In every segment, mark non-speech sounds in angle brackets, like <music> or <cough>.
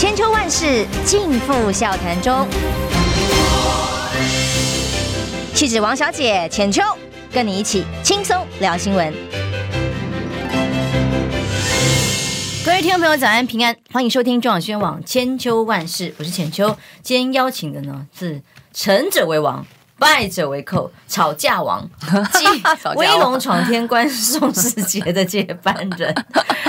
千秋万世尽付笑谈中。气质王小姐浅秋，跟你一起轻松聊新闻。各位听众朋友，早安平安，欢迎收听中广新闻网千秋万世，我是浅秋。今天邀请的呢是成者为王。败者为寇，吵架王，<laughs> 继威龙闯天关宋世杰的接班人，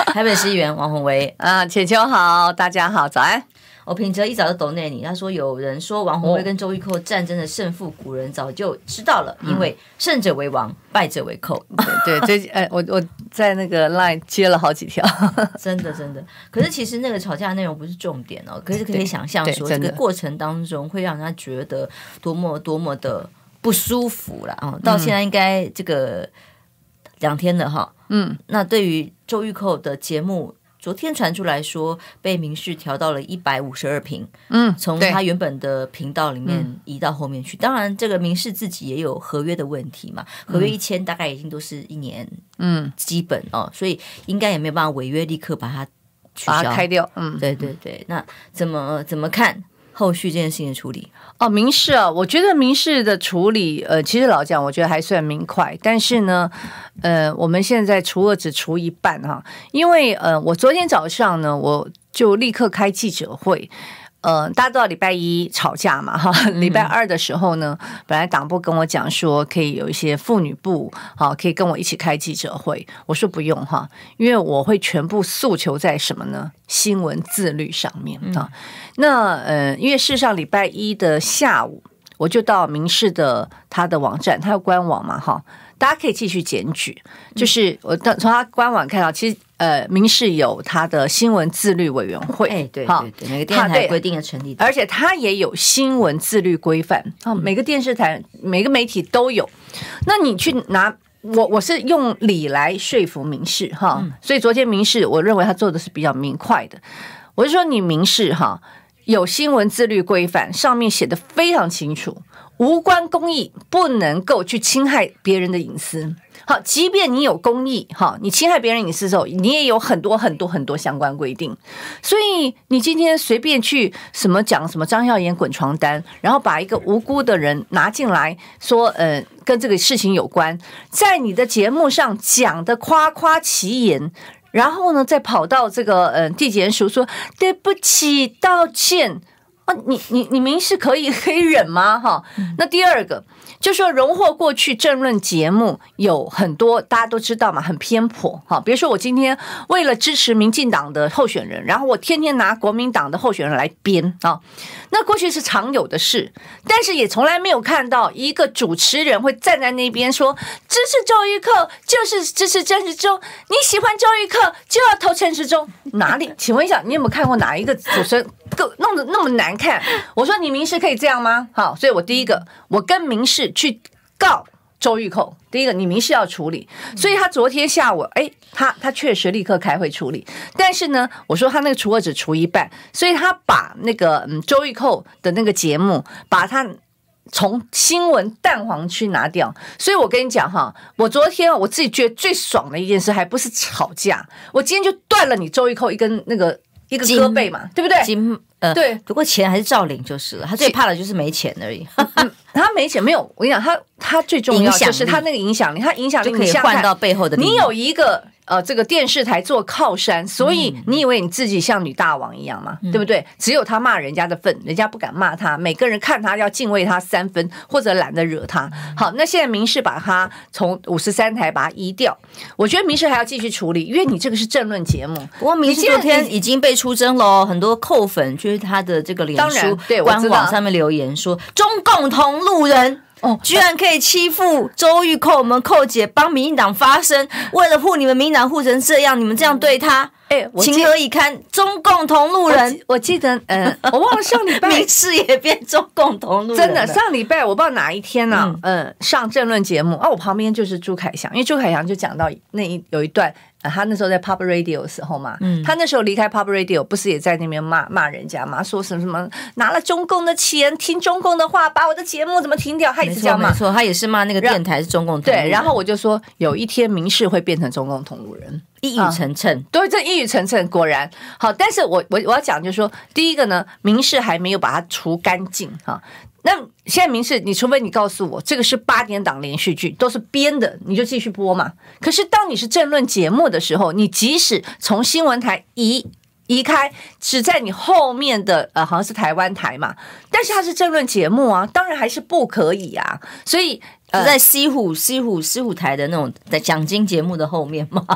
台北市议员王宏维啊，浅秋好，大家好，早安。我平哲一早就懂那你，他说有人说王鸿薇跟周玉蔻战争的胜负，古人早就知道了，因为胜者为王，败者为寇。对对，最近哎，我我在那个 line 接了好几条，<laughs> 真的真的。可是其实那个吵架的内容不是重点哦，可是可以想象说这个过程当中会让他觉得多么多么的不舒服了啊！到现在应该这个两天了哈，嗯，那对于周玉蔻的节目。昨天传出来说，被民事调到了一百五十二平，嗯，从他原本的频道里面移到后面去。当然，这个民事自己也有合约的问题嘛，合约一签大概已经都是一年，嗯，基本哦，所以应该也没有办法违约，立刻把它取消开掉。嗯，对对对，那怎么怎么看？后续这件事情的处理哦，民事啊，我觉得民事的处理，呃，其实老蒋，我觉得还算明快。但是呢，呃，我们现在除了只除一半哈，因为呃，我昨天早上呢，我就立刻开记者会。呃，大家都知道礼拜一吵架嘛，哈，<laughs> 礼拜二的时候呢，嗯、本来党部跟我讲说可以有一些妇女部，好，可以跟我一起开记者会。我说不用哈，因为我会全部诉求在什么呢？新闻自律上面啊。嗯、那呃，因为事实上礼拜一的下午，我就到民事的他的网站，他有官网嘛，哈。大家可以继续检举，就是我从他官网看到，其实呃，民视有他的新闻自律委员会，哎，对对对，每个电视台规定的成立，而且他也有新闻自律规范，啊，每个电视台、每个媒体都有。那你去拿我，我是用理来说服民视哈，所以昨天民视我认为他做的是比较明快的。我是说，你民视哈有新闻自律规范，上面写的非常清楚。无关公益，不能够去侵害别人的隐私。好，即便你有公益，哈，你侵害别人隐私的时候，你也有很多很多很多相关规定。所以你今天随便去什么讲什么张孝严滚床单，然后把一个无辜的人拿进来说，呃，跟这个事情有关，在你的节目上讲的夸夸其言，然后呢，再跑到这个呃地检署说对不起道歉。啊，你你你们是可以 <laughs> 可以忍吗？哈，那第二个。就说荣获过去政论节目有很多，大家都知道嘛，很偏颇哈。比如说我今天为了支持民进党的候选人，然后我天天拿国民党的候选人来编啊，那过去是常有的事，但是也从来没有看到一个主持人会站在那边说支持周玉克就是支持陈时中，你喜欢周玉克就要投陈时中，哪里？请问一下，你有没有看过哪一个主持人够弄得那么难看？我说你民视可以这样吗？好，所以我第一个我跟民视。去告周玉蔻，第一个你民视要处理，所以他昨天下午，哎，他他确实立刻开会处理，但是呢，我说他那个除恶只除一半，所以他把那个嗯周玉蔻的那个节目，把他从新闻蛋黄区拿掉，所以我跟你讲哈，我昨天我自己觉得最爽的一件事，还不是吵架，我今天就断了你周玉蔻一根那个一个胳膊嘛，对不对？呃，对，不过钱还是照领就是了。他最怕的就是没钱而已。他没钱没有，我跟你讲，他他最重要就是他那个影响力，他影响力可以换到背后的。你有一个。呃，这个电视台做靠山，所以你以为你自己像女大王一样吗？嗯、对不对？只有他骂人家的份，人家不敢骂他。每个人看他要敬畏他三分，或者懒得惹他。好，那现在民事把他从五十三台把他移掉，我觉得民事还要继续处理，因为你这个是政论节目。不过民视昨天已经被出征了，很多扣粉就是他的这个脸书官网上面留言说中共同路人。哦，居然可以欺负周玉蔻，我们寇姐帮民进党发声，为了护你们民进党护成这样，你们这样对她，哎，情何以堪？中共同路人，我记得，嗯，<laughs> 我忘了上礼拜 <laughs> 民视也变中共同路人，真的，上礼拜我不知道哪一天呢，嗯，上政论节目啊，我旁边就是朱凯翔，因为朱凯翔就讲到那一有一段。他那时候在 Pop Radio 的时候嘛，嗯，他那时候离开 Pop Radio，不是也在那边骂骂人家嘛，说什么什么拿了中共的钱，听中共的话，把我的节目怎么停掉？他也是这样嘛，没错，他也是骂那个电台是中共对。然后我就说，有一天民事会变成中共同路人，一语成谶，啊。对，这一语成谶，果然好。但是我我我要讲就是说，第一个呢，民事还没有把它除干净哈。那现在民事，你除非你告诉我这个是八点档连续剧，都是编的，你就继续播嘛。可是当你是政论节目的时候，你即使从新闻台移移开，只在你后面的呃，好像是台湾台嘛，但是它是政论节目啊，当然还是不可以啊。所以。是在西湖西湖西湖台的那种在奖金节目的后面嘛？<laughs>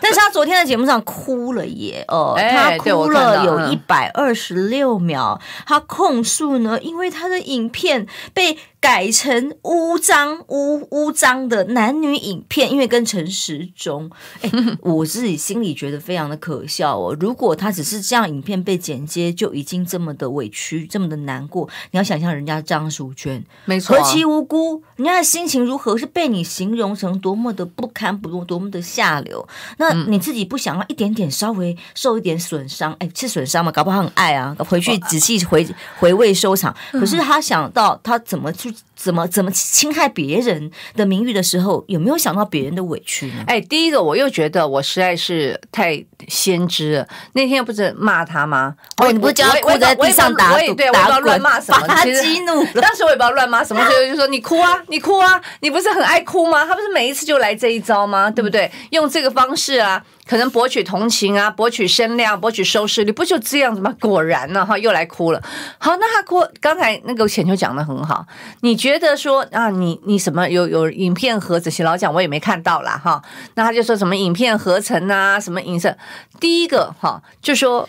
但是他昨天在节目上哭了耶！哦，他哭了有一百二十六秒。他控诉呢，因为他的影片被改成污脏污污脏的男女影片，因为跟陈时中。<laughs> 哎，我自己心里觉得非常的可笑哦。如果他只是这样影片被剪接就已经这么的委屈，这么的难过，你要想象人家张淑娟，没错，何其无。辜，人家的心情如何？是被你形容成多么的不堪，不多么的下流？那你自己不想要一点点稍微受一点损伤？哎，是损伤吗？搞不好很爱啊！回去仔细回回味收藏。可是他想到他怎么去。just 怎么怎么侵害别人的名誉的时候，有没有想到别人的委屈呢？哎，第一个我又觉得我实在是太先知了。那天不是骂他吗？哦，你不是叫他跪在地上打滚，对，我不知道乱骂什么，把他激怒了。<laughs> 当时我也不知道乱骂什么，所以就说你哭啊，你哭啊，你不是很爱哭吗？他不是每一次就来这一招吗？对不对？用这个方式啊。可能博取同情啊，博取声量，博取收视率，不就这样子吗？果然呢，哈，又来哭了。好，那他哭，刚才那个浅秋讲的很好。你觉得说啊，你你什么有有影片合成？老讲我也没看到啦。哈。那他就说什么影片合成啊，什么影色？第一个哈，就说，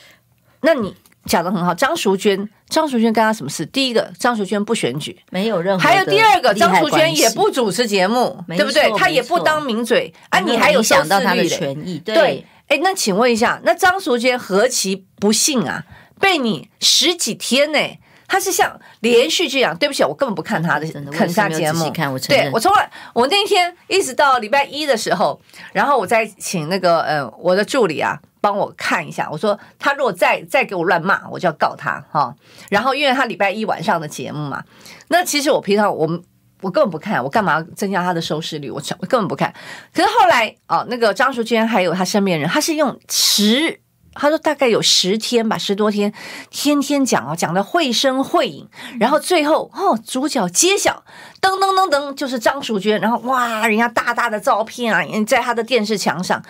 那你。讲的很好，张淑娟，张淑娟干他什么事？第一个，张淑娟不选举，没有任何。还有第二个，张淑娟也不主持节目，对不对？她也不当名嘴啊，你还有想到她的权益？对，哎，那请问一下，那张淑娟何其不幸啊？被你十几天呢？她是像连续剧一样。对不起，我根本不看他的看她节目。对，我从来，我那天一直到礼拜一的时候，然后我再请那个呃我的助理啊。帮我看一下，我说他如果再再给我乱骂，我就要告他哈。然后因为他礼拜一晚上的节目嘛，那其实我平常我们我根本不看，我干嘛增加他的收视率？我我根本不看。可是后来哦，那个张淑娟还有他身边人，他是用十，他说大概有十天吧，十多天，天天讲哦，讲的绘声绘影，然后最后哦，主角揭晓，噔噔噔噔，就是张淑娟，然后哇，人家大大的照片啊，在他的电视墙上。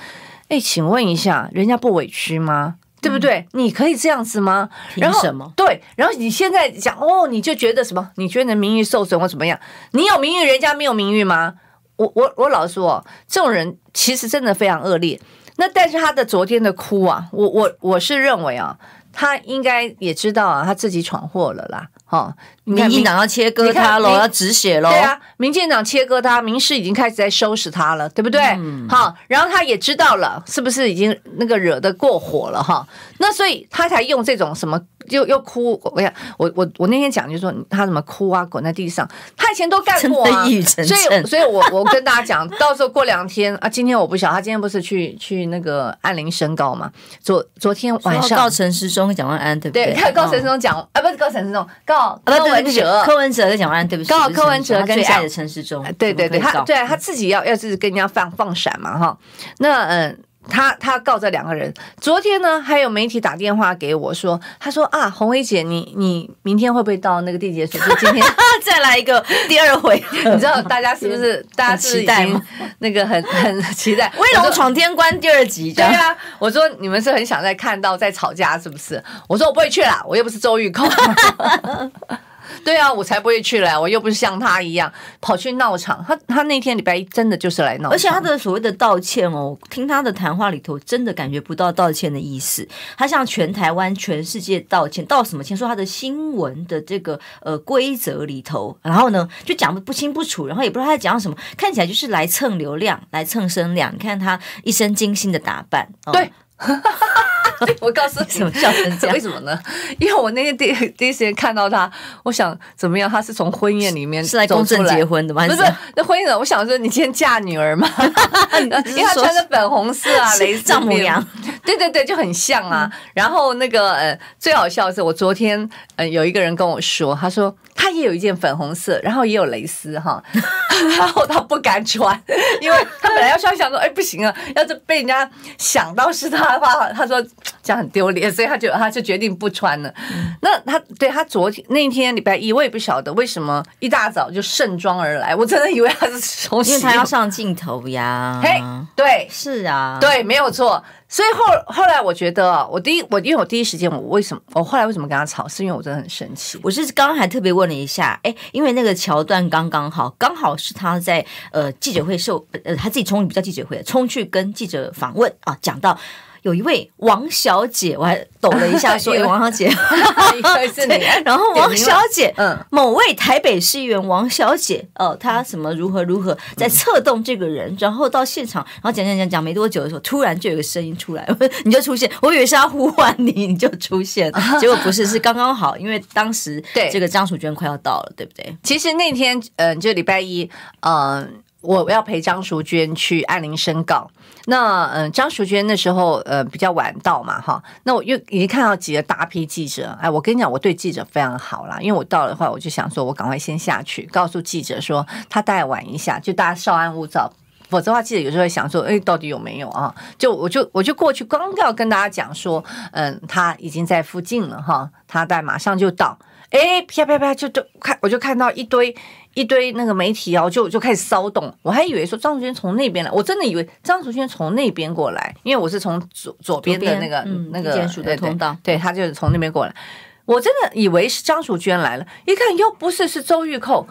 哎，请问一下，人家不委屈吗？对不对？嗯、你可以这样子吗？然后凭什么？对，然后你现在讲哦，你就觉得什么？你觉得名誉受损或怎么样？你有名誉，人家没有名誉吗？我我我老实说，这种人其实真的非常恶劣。那但是他的昨天的哭啊，我我我是认为啊，他应该也知道啊，他自己闯祸了啦。哈，民进党要切割他喽，要止血喽。对啊，民进党切割他，民视已经开始在收拾他了，对不对？嗯。好，然后他也知道了，是不是已经那个惹得过火了哈？那所以他才用这种什么。又又哭，我想，我我我那天讲就是说他怎么哭啊，滚在地上，他以前都干过啊，所以所以我我跟大家讲，到时候过两天啊，今天我不晓得，他今天不是去去那个安林申告嘛？昨昨天晚上告陈时中跟蒋万安对不对？对，告陈时中讲啊，不是告陈时中，告柯文哲，柯文哲跟蒋万安对不起，刚好柯文哲跟最爱的陈时中，对对对，他对啊，他自己要要自己跟人家放放闪嘛哈，那嗯。他他告这两个人，昨天呢还有媒体打电话给我说，他说啊，红薇姐，你你明天会不会到那个地检署？就今天 <laughs> 再来一个 <laughs> 第二回，<laughs> 你知道大家是不是大家是期待吗？那个很很期待《威龙闯天关》第二集，对啊，我说你们是很想再看到再吵架是不是？我说我不会去啦，我又不是周玉蔻。对啊，我才不会去了，我又不是像他一样跑去闹场。他他那天礼拜一真的就是来闹，而且他的所谓的道歉哦，听他的谈话里头，真的感觉不到道歉的意思。他向全台湾、全世界道歉，道什么歉？说他的新闻的这个呃规则里头，然后呢就讲的不清不楚，然后也不知道他在讲什么，看起来就是来蹭流量、来蹭声量。你看他一身精心的打扮，对。哦、<laughs> 我告诉你，什么笑成这样？为什么呢？因为我那天第第一时间看到他，我想怎么样？他是从婚宴里面是来公证结婚的吗？不是，那婚宴的，我想说你今天嫁女儿吗？因为他穿着粉红色啊，蕾丝丈母娘，对对对，就很像啊。然后那个呃，最好笑的是，我昨天呃有一个人跟我说，他说他也有一件粉红色，然后也有蕾丝哈，<laughs> 然后他不敢穿，因为他本来要穿，想说哎不行啊，要是被人家想到是他的话，他说这样很丢脸，所以他就他就决定不穿了。嗯、那他对他昨天那天礼拜一，我也不晓得为什么一大早就盛装而来，我真的以为他是从因为他要上镜头呀。嘿，对，是啊，对，没有错。所以后后来我觉得，我第一我因为我第一时间我为什么我后来为什么跟他吵，是因为我真的很生气。我是刚刚还特别问了一下，哎，因为那个桥段刚刚好，刚好是他在呃记者会受呃他自己冲不叫记者会冲去跟记者访问啊，讲到。有一位王小姐，我还抖了一下 <laughs> 说，说王小姐，<laughs> <laughs> 然后王小姐，嗯，某位台北市议员王小姐，哦，她什么如何如何在策动这个人，然后到现场，然后讲讲讲讲没多久的时候，突然就有个声音出来，<laughs> 你就出现，我以为是要呼唤你，你就出现，<laughs> 结果不是，是刚刚好，因为当时对这个张淑娟快要到了，对不对？其实那天，嗯、呃，就礼拜一，嗯、呃。我要陪张淑娟去按铃申告。那嗯，张淑娟那时候呃比较晚到嘛，哈。那我又已经看到几个大批记者，哎，我跟你讲，我对记者非常好啦，因为我到了的话，我就想说，我赶快先下去告诉记者说，他大概晚一下，就大家稍安勿躁。否则的话，记者有时候会想说，哎，到底有没有啊？就我就我就过去，刚要跟大家讲说，嗯，他已经在附近了哈，他在马上就到。哎，啪啪啪，就就看，我就看到一堆。一堆那个媒体哦，就就开始骚动，我还以为说张淑娟从那边来，我真的以为张淑娟从那边过来，因为我是从左左边的那个那个监署的通道，对，他就是从那边过来，我真的以为是张淑娟来了，一看又不是，是周玉蔻。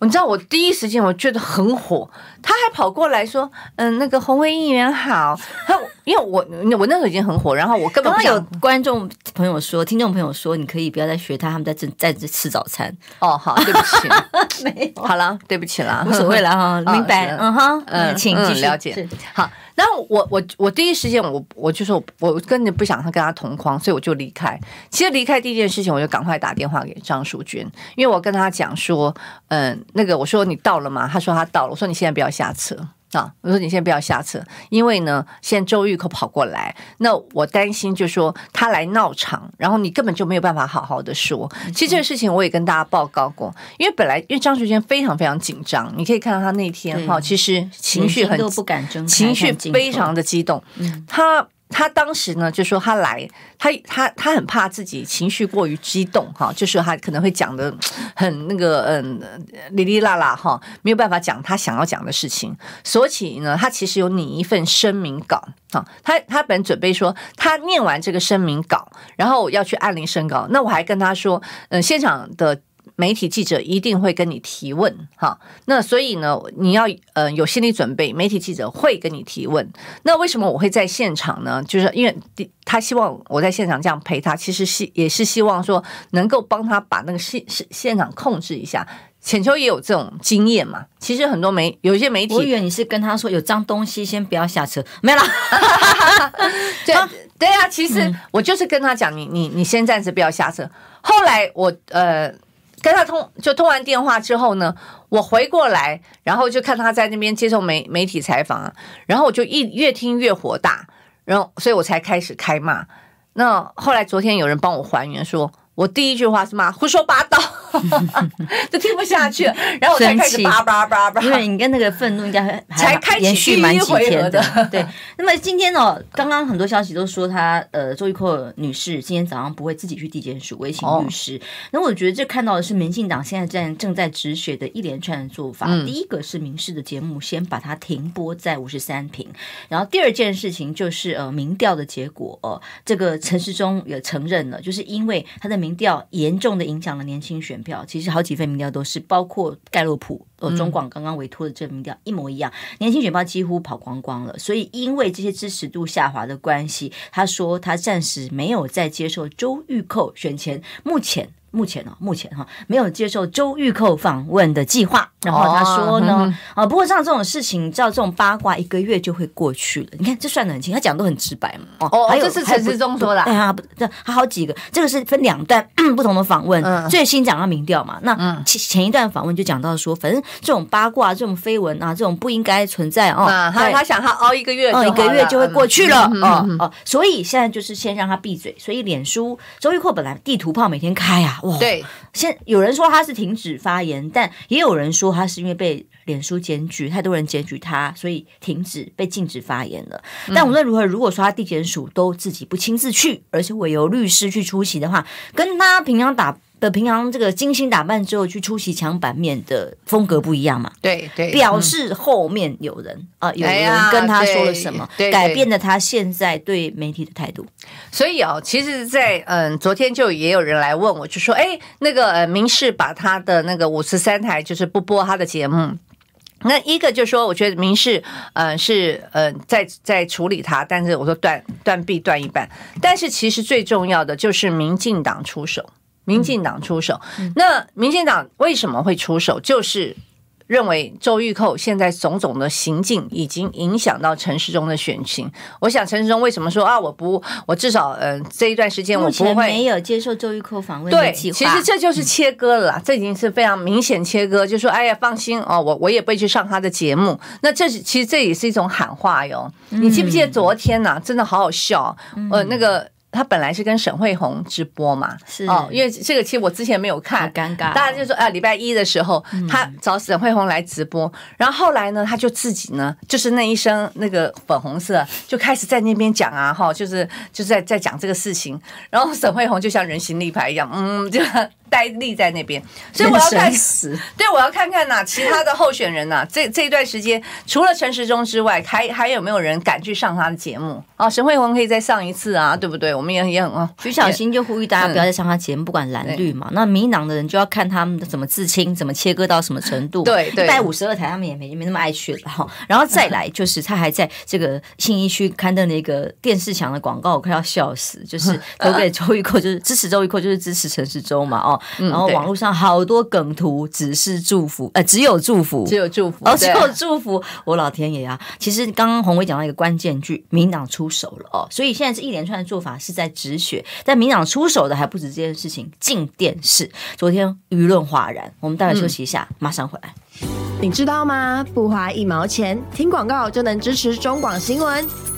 你知道我第一时间我觉得很火，他还跑过来说：“嗯，那个红卫议员好。”他因为我我那时候已经很火，然后我根本不想。有观众朋友说，听众朋友说，你可以不要再学他，他们在这在这吃早餐。哦，好，对不起，<laughs> 没有，好了，对不起了，无所谓了哈，<laughs> 明白，嗯哼，嗯，请继续了解，好。然后我我我第一时间我我就说我根本不想他跟他同框，所以我就离开。其实离开第一件事情，我就赶快打电话给张淑娟，因为我跟他讲说，嗯，那个我说你到了吗？他说他到了。我说你现在不要下车。啊！我说你现在不要下车，因为呢，现在周玉可跑过来，那我担心就是说他来闹场，然后你根本就没有办法好好的说。其实这个事情我也跟大家报告过，因为本来因为张淑娟非常非常紧张，你可以看到他那天哈，其实情绪很不敢争，情绪非常的激动，他。他当时呢就说他来，他他他很怕自己情绪过于激动哈，就是他可能会讲的 <tsk> 很那个嗯哩哩啦啦哈，没有办法讲他想要讲的事情，所以呢，他其实有拟一份声明稿啊，他他本准备说他念完这个声明稿，然后要去按铃申告，那我还跟他说，嗯，现场的。媒体记者一定会跟你提问，哈，那所以呢，你要呃有心理准备，媒体记者会跟你提问。那为什么我会在现场呢？就是因为他希望我在现场这样陪他，其实是也是希望说能够帮他把那个现现现场控制一下。浅秋也有这种经验嘛？其实很多媒有一些媒体，我以为你是跟他说有脏东西先不要下车，没有啦。<laughs> 对对啊，其实我就是跟他讲，你你你先暂时不要下车。后来我呃。跟他通就通完电话之后呢，我回过来，然后就看他在那边接受媒媒体采访，然后我就一越听越火大，然后所以我才开始开骂。那后来昨天有人帮我还原说。我第一句话是骂胡说八道，<laughs> 就听不下去，然后我才开始叭叭叭叭。因为你跟那个愤怒应该还 <laughs> 才开延续蛮几天的。对，那么今天哦，刚刚很多消息都说她呃周玉蔻女士今天早上不会自己去地检署，委请律师。那、哦、我觉得这看到的是民进党现在正正在止血的一连串的做法。嗯、第一个是民事的节目先把它停播在五十三平，然后第二件事情就是呃民调的结果这个陈世忠也承认了，就是因为他的民民调严重的影响了年轻选票，其实好几份民调都是，包括盖洛普、呃中广刚刚委托的这民调一模一样，年轻选票几乎跑光光了。所以因为这些支持度下滑的关系，他说他暂时没有再接受周玉蔻选前目前。目前哦，目前哈没有接受周玉蔻访问的计划。然后他说呢，哦、啊，不过像这种事情，照这种八卦，一个月就会过去了。你看这算得很清，他讲的都很直白嘛。哦，还有这是陈时中说的。哎呀，不，这还好几个，这个是分两段 <clears throat> 不同的访问。嗯、最新讲到民调嘛，那前前一段访问就讲到说，反正这种八卦、这种绯闻啊，这种不应该存在哦。他他想他熬一个月，哦，一个月就会过去了。哦哦，所以现在就是先让他闭嘴。所以脸书周玉蔻本来地图炮每天开啊，哇，对。现有人说他是停止发言，但也有人说他是因为被脸书检举，太多人检举他，所以停止被禁止发言了。但无论如何，如果说他地检署都自己不亲自去，而且委由律师去出席的话，跟他平常打的平常这个精心打扮之后去出席墙版面的风格不一样嘛？对对，表示后面有人啊、嗯呃，有人跟他说了什么，哎、改变了他现在对媒体的态度。所以哦，其实在，在嗯，昨天就也有人来问我，就说，哎，那个呃，民视把他的那个五十三台就是不播他的节目。那一个就说，我觉得民事呃是呃在在处理他，但是我说断断臂断一半。但是其实最重要的就是民进党出手。民进党出手，那民进党为什么会出手？就是认为周玉蔻现在种种的行径已经影响到陈世忠的选情。我想陈世忠为什么说啊？我不，我至少嗯、呃、这一段时间我不会没有接受周玉蔻访问。对，其实这就是切割了啦，这已经是非常明显切割。就说哎呀，放心哦，我我也不会去上他的节目。那这是其实这也是一种喊话哟。你记不记得昨天呐、啊？真的好好笑，呃，那个。他本来是跟沈慧红直播嘛，是哦，因为这个其实我之前没有看，尴尬。大家就说啊，礼拜一的时候他找沈慧红来直播，然后后来呢，他就自己呢，就是那一身那个粉红色，就开始在那边讲啊，哈，就是就是在在讲这个事情，然后沈慧红就像人形立牌一样，嗯，就。呆立在那边，所以我要看死。对，我要看看呐，其他的候选人呐，这这一段时间除了陈时中之外，还还有没有人敢去上他的节目？哦，沈慧红可以再上一次啊，对不对？我们也也很哦。徐小新就呼吁大家不要再上他节目，不管蓝绿嘛。那民进党的人就要看他们怎么自清，怎么切割到什么程度。对，一百五十二台他们也没没那么爱去了哈。然后再来就是他还在这个信义区刊登了一个电视墙的广告，我快要笑死，就是 <laughs> 投给周玉蔻，就是支持周玉蔻，就是支持陈时中嘛哦。然后网络。上好多梗图，只是祝福，呃，只有祝福，只有祝福，哦，只有祝福。我老天爷啊！其实刚刚红伟讲到一个关键句，民党出手了哦，所以现在是一连串的做法是在止血。但民党出手的还不止这件事情，进电视，昨天舆论哗然。我们待会休息一下，嗯、马上回来。你知道吗？不花一毛钱，听广告就能支持中广新闻。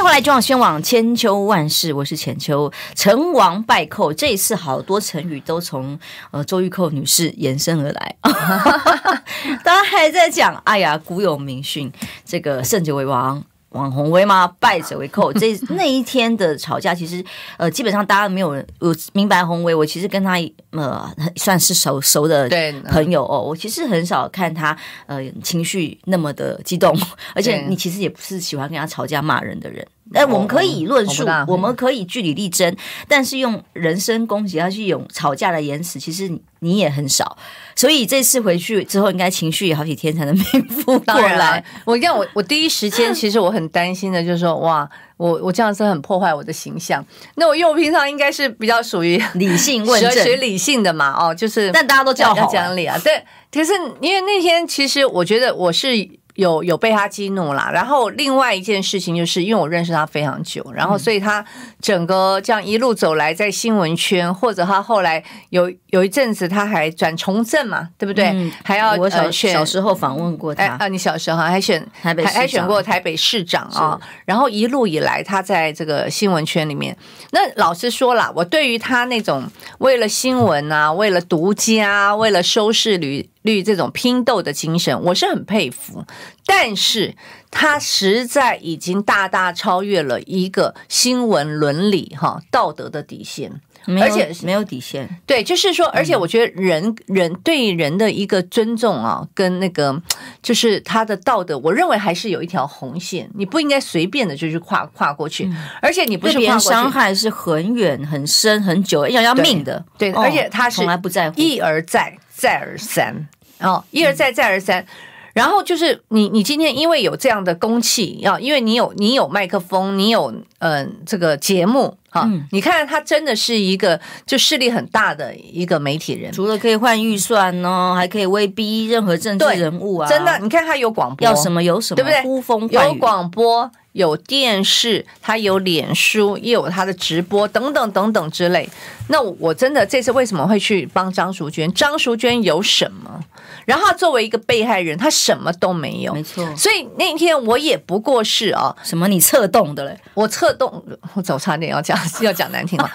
迎回来，中广宣网千秋万世，我是浅秋。成王败寇，这一次好多成语都从呃周玉蔻女士延伸而来。<laughs> <laughs> 大家还在讲，哎呀，古有名训，这个胜者为王。王宏威吗？败者为寇。这那一天的吵架，其实呃，基本上大家没有人我明白宏威。我其实跟他呃算是熟熟的朋友哦。我其实很少看他呃情绪那么的激动，<laughs> 而且你其实也不是喜欢跟他吵架骂人的人。哎，我们可以论述，我们可以据理力争，但是用人身攻击，要去用吵架的言辞，其实你你也很少。所以这次回去之后，应该情绪也好几天才能 <laughs> 平复过来。我讲我我第一时间，<laughs> 其实我很担心的，就是说，哇，我我这样子很破坏我的形象。那我因为我平常应该是比较属于理性问政、学理性的嘛，哦，就是，但大家都叫好讲理啊。对，可是因为那天，其实我觉得我是。有有被他激怒啦，然后另外一件事情就是，因为我认识他非常久，然后所以他整个这样一路走来，在新闻圈或者他后来有有一阵子他还转从政嘛，对不对？嗯、还要我小、呃、选小时候访问过他啊，你小时候还选台北还还选过台北市长啊，然后一路以来他在这个新闻圈里面，那老实说了，我对于他那种为了新闻啊，为了独家，为了收视率。绿这种拼斗的精神，我是很佩服，但是他实在已经大大超越了一个新闻伦理哈道德的底线。而且没有底线。对，就是说，而且我觉得人人对人的一个尊重啊，跟那个就是他的道德，我认为还是有一条红线，你不应该随便的就去跨跨过去。而且你不是别人伤害是很远、很深、很久，要要命的。对，而且他是从来不在乎，一而再，再而三，哦，一而再，再而三。然后就是你，你今天因为有这样的公器，啊因为你有你有麦克风，你有嗯、呃、这个节目哈，嗯、你看他真的是一个就势力很大的一个媒体人，除了可以换预算呢，还可以威逼任何政治人物啊，真的，你看他有广播，要什么有什么，对不对？呼风唤雨，有广播，有电视，他有脸书，也有他的直播等等等等之类。那我真的这次为什么会去帮张淑娟？张淑娟有什么？然后他作为一个被害人，他什么都没有，没错。所以那天我也不过是啊，什么你策动的嘞？我策动，<laughs> 我早差点要讲 <laughs> 要讲难听了。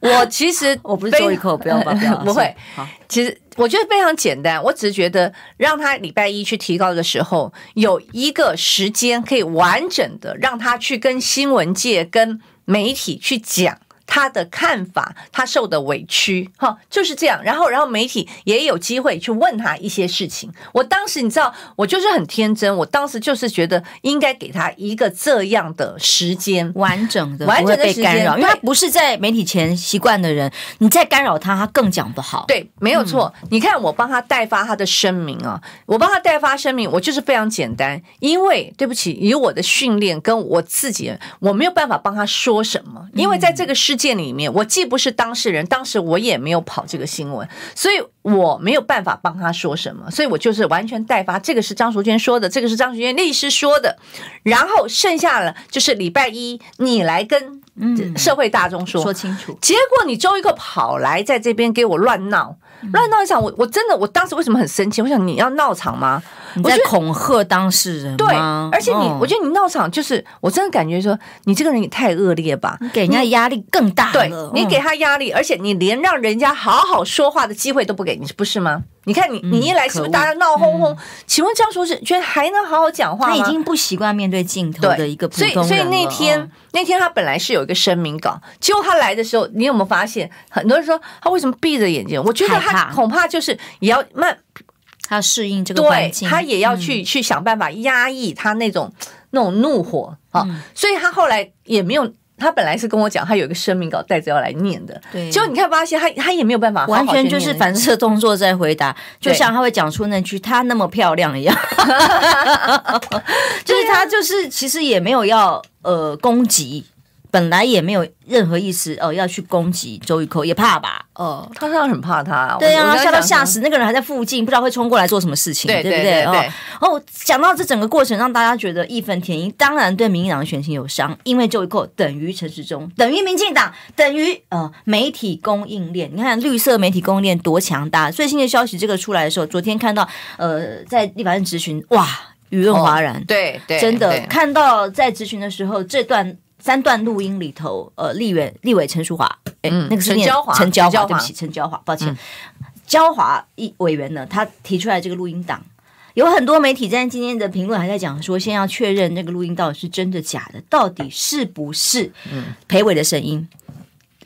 我其实 <laughs> 我不是周一口，不要吧，不要，不会。好，其实我觉得非常简单，我只是觉得让他礼拜一去提高的时候，有一个时间可以完整的让他去跟新闻界、跟媒体去讲。他的看法，他受的委屈，哈，就是这样。然后，然后媒体也有机会去问他一些事情。我当时你知道，我就是很天真，我当时就是觉得应该给他一个这样的时间，完整的、完整的时间，因为他不是在媒体前习惯的人，你再干扰他，他更讲不好。对，没有错。嗯、你看，我帮他代发他的声明啊，我帮他代发声明，我就是非常简单，因为对不起，以我的训练跟我自己，我没有办法帮他说什么，因为在这个世界。件里面，我既不是当事人，当时我也没有跑这个新闻，所以我没有办法帮他说什么，所以我就是完全代发。这个是张淑娟说的，这个是张淑娟律师说的，然后剩下了就是礼拜一你来跟社会大众说、嗯、说清楚。结果你周一个跑来在这边给我乱闹。乱闹一场，我我真的，我当时为什么很生气？我想你要闹场吗？你在恐吓当事人吗？对，而且你，我觉得你闹场就是，我真的感觉说，你这个人也太恶劣吧，你给人家压力更大了。对，你给他压力，而且你连让人家好好说话的机会都不给你，不是吗？你看你，你一来是不是大家闹哄哄？请问张淑娟还能好好讲话吗？他已经不习惯面对镜头的一个普通人。所以，所以那天那天他本来是有一个声明稿，结果他来的时候，你有没有发现很多人说他为什么闭着眼睛？我觉得他恐怕就是也要慢，他适应这个环境，他也要去去想办法压抑他那种那种怒火啊。所以他后来也没有。他本来是跟我讲，他有一个声明稿带着要来念的，对。结果你看，发现他他也没有办法好好，完全就是反射动作在回答，就像他会讲出那句“她那么漂亮”一样，<laughs> 就是他就是其实也没有要呃攻击。本来也没有任何意思哦，要去攻击周玉蔻，也怕吧？哦，他当然很怕他，对啊，吓到吓死，那个人还在附近，不知道会冲过来做什么事情，对，对不对？哦，哦，讲到这整个过程，让大家觉得义愤填膺，当然对民进党的选情有伤，因为周玉蔻等于陈时中，等于民进党，等于呃媒体供应链。你看绿色媒体供应链多强大！最新的消息这个出来的时候，昨天看到呃在立法院质询，哇，舆论哗然，对对，真的看到在质询的时候这段。三段录音里头，呃，立委立委陈淑华，哎，那个是念陈娇华，对不起，陈娇华，抱歉，娇华一委员呢，他提出来这个录音档，有很多媒体在今天的评论还在讲说，先要确认那个录音到底是真的假的，到底是不是裴伟的声音？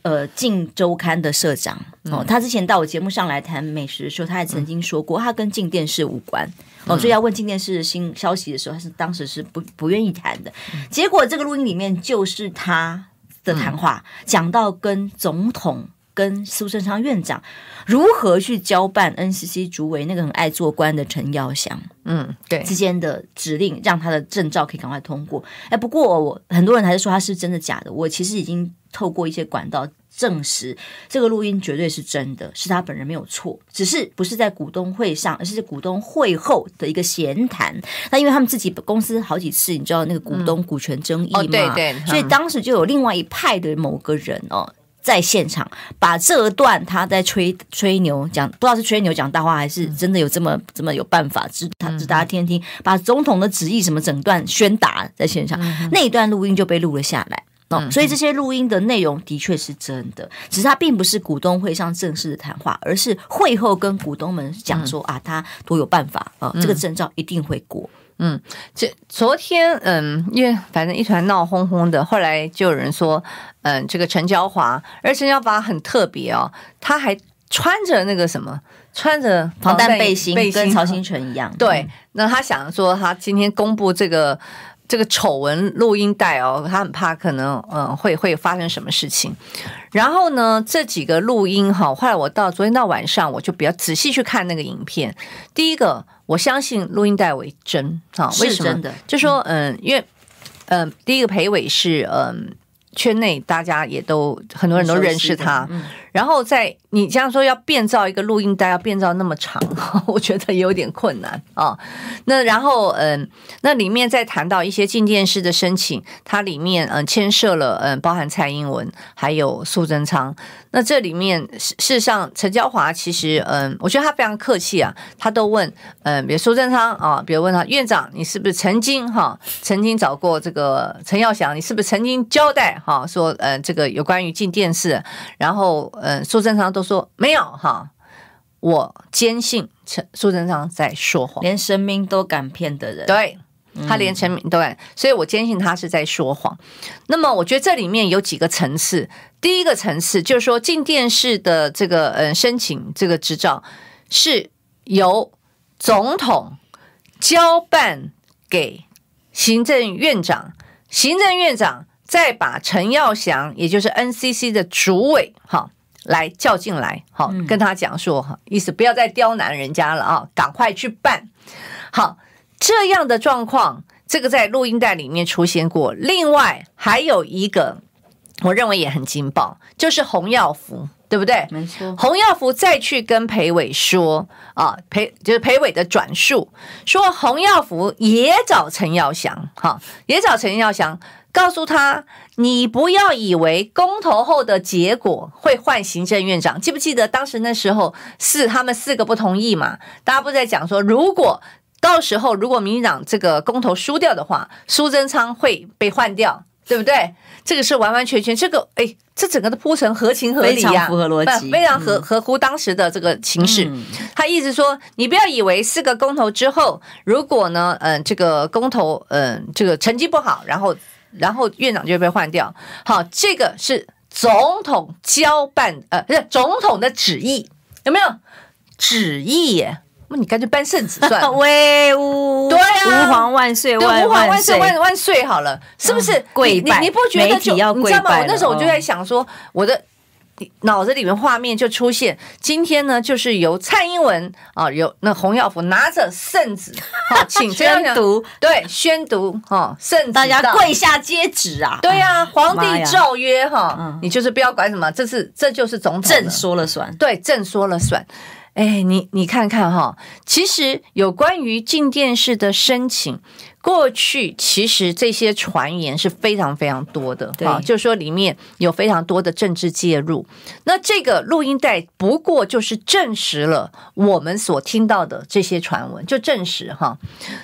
呃，镜周刊的社长。哦，他之前到我节目上来谈美食的时候，他还曾经说过，他跟镜电视无关哦，所以要问镜电视的新消息的时候，他是当时是不不愿意谈的。结果这个录音里面就是他的谈话，讲到跟总统跟苏贞昌院长如何去交办 NCC 主委那个很爱做官的陈耀祥，嗯，对之间的指令，让他的证照可以赶快通过。哎，不过我很多人还是说他是真的假的，我其实已经。透过一些管道证实，这个录音绝对是真的，是他本人没有错，只是不是在股东会上，而是股东会后的一个闲谈。那因为他们自己公司好几次，你知道那个股东股权争议嘛？嗯哦、对对，所以当时就有另外一派的某个人哦，在现场把这段他在吹吹牛讲，不知道是吹牛讲大话，还是真的有这么这么有办法，指他指大家听听，把总统的旨意什么整段宣达在现场，嗯、那一段录音就被录了下来。哦，所以这些录音的内容的确是真的，只是他并不是股东会上正式的谈话，而是会后跟股东们讲说啊，他多有办法啊，这个证照一定会过。嗯，这昨天嗯，因为反正一团闹哄哄的，后来就有人说，嗯，这个陈娇华，而陈娇华很特别哦，他还穿着那个什么，穿着防弹背心，背心跟曹兴诚一样。对，那他想说，他今天公布这个。这个丑闻录音带哦，他很怕可能嗯会会发生什么事情。然后呢，这几个录音哈，后来我到昨天到晚上，我就比较仔细去看那个影片。第一个，我相信录音带为真哈，为什么？真的，就说嗯，因为嗯，第一个裴伟是嗯。圈内大家也都很多人都认识他，嗯、然后在你这样说要变造一个录音带，要变造那么长，<laughs> 我觉得有点困难啊、那然后嗯，那里面再谈到一些进电视的申请，它里面嗯牵涉了嗯包含蔡英文还有苏贞昌。那这里面事实上陈椒华其实嗯，我觉得他非常客气啊，他都问嗯，比如苏贞昌啊，比如问他院长，你是不是曾经哈曾经找过这个陈耀祥，你是不是曾经交代？哈，说呃，这个有关于进电视，然后呃，苏贞昌都说没有哈，我坚信陈苏贞昌在说谎，连神明都敢骗的人，对，他连神明都敢，所以我坚信他是在说谎。那么我觉得这里面有几个层次，第一个层次就是说进电视的这个嗯申请这个执照是由总统交办给行政院长，行政院长。再把陈耀祥，也就是 NCC 的主委，哈，来叫进来，好，跟他讲说，哈，意思不要再刁难人家了啊，赶快去办。好，这样的状况，这个在录音带里面出现过。另外还有一个，我认为也很劲爆，就是洪耀福，对不对？没错。洪耀福再去跟裴伟说，啊，裴就是裴伟的转述，说洪耀福也找陈耀祥，哈，也找陈耀祥。告诉他，你不要以为公投后的结果会换行政院长。记不记得当时那时候是他们四个不同意嘛？大家不在讲说，如果到时候如果民进党这个公投输掉的话，苏贞昌会被换掉，对不对？这个是完完全全这个，哎，这整个的铺陈合情合理呀、啊，符合逻辑，非常合合乎当时的这个情势。嗯、他意思说，你不要以为四个公投之后，如果呢，嗯、呃，这个公投，嗯、呃，这个成绩不好，然后。然后院长就被换掉，好，这个是总统交办，呃，不是总统的旨意，有没有旨意耶？那你干脆颁圣旨算了，<laughs> 威武，对啊，吾皇万岁，万吾皇万岁，万万岁，好了，是不是？跪拜，你你不觉得就你知道吗？我那时候我就在想说，我的。脑子里面画面就出现，今天呢，就是由蔡英文啊，由那洪耀福拿着圣旨，<laughs> 好，请宣读，对，宣读哈，圣旨，大家跪下接旨啊，对呀、啊，皇帝诏曰哈，你就是不要管什么，这是这就是总统朕说了算，对，朕说了算。哎，你你看看哈，其实有关于进电视的申请，过去其实这些传言是非常非常多的，对，就是说里面有非常多的政治介入。那这个录音带不过就是证实了我们所听到的这些传闻，就证实哈。